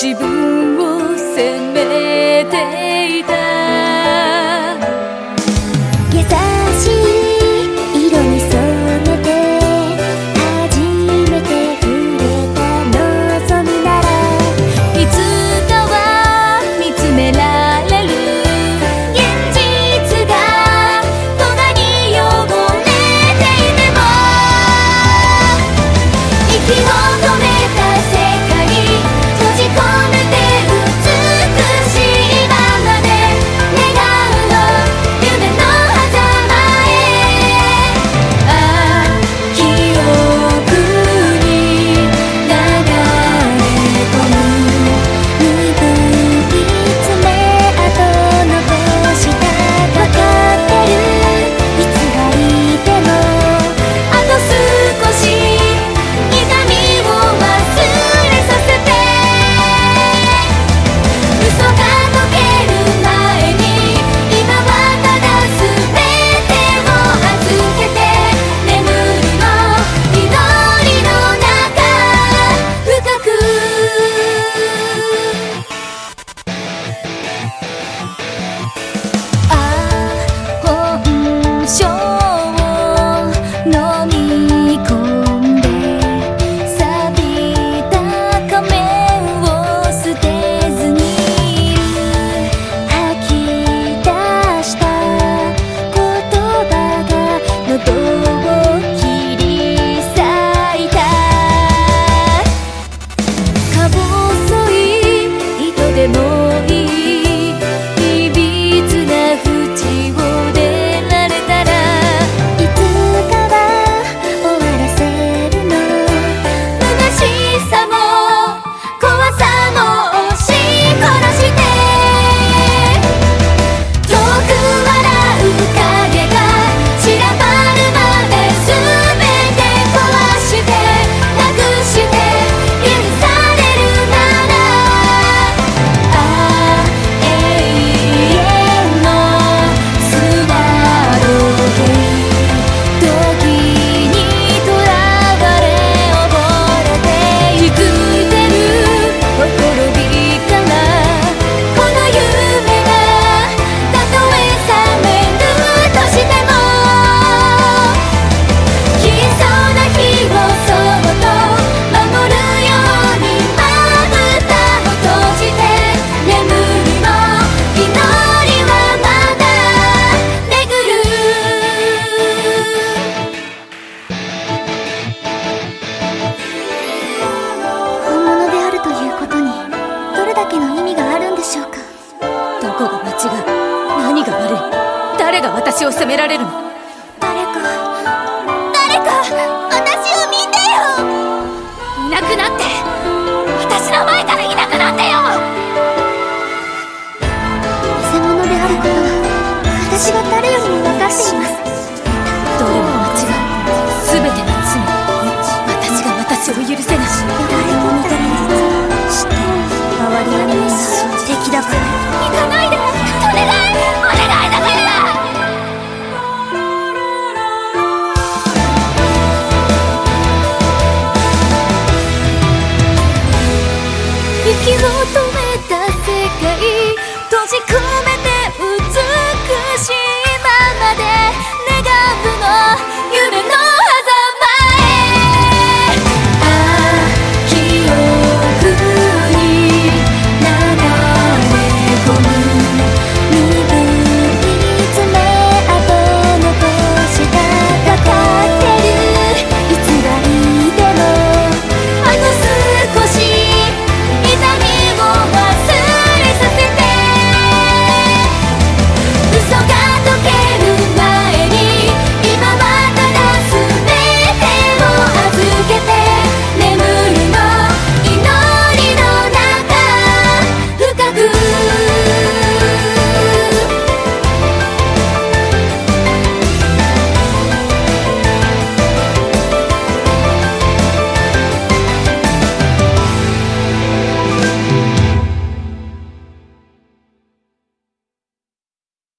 自分を責めて te. を責められるの。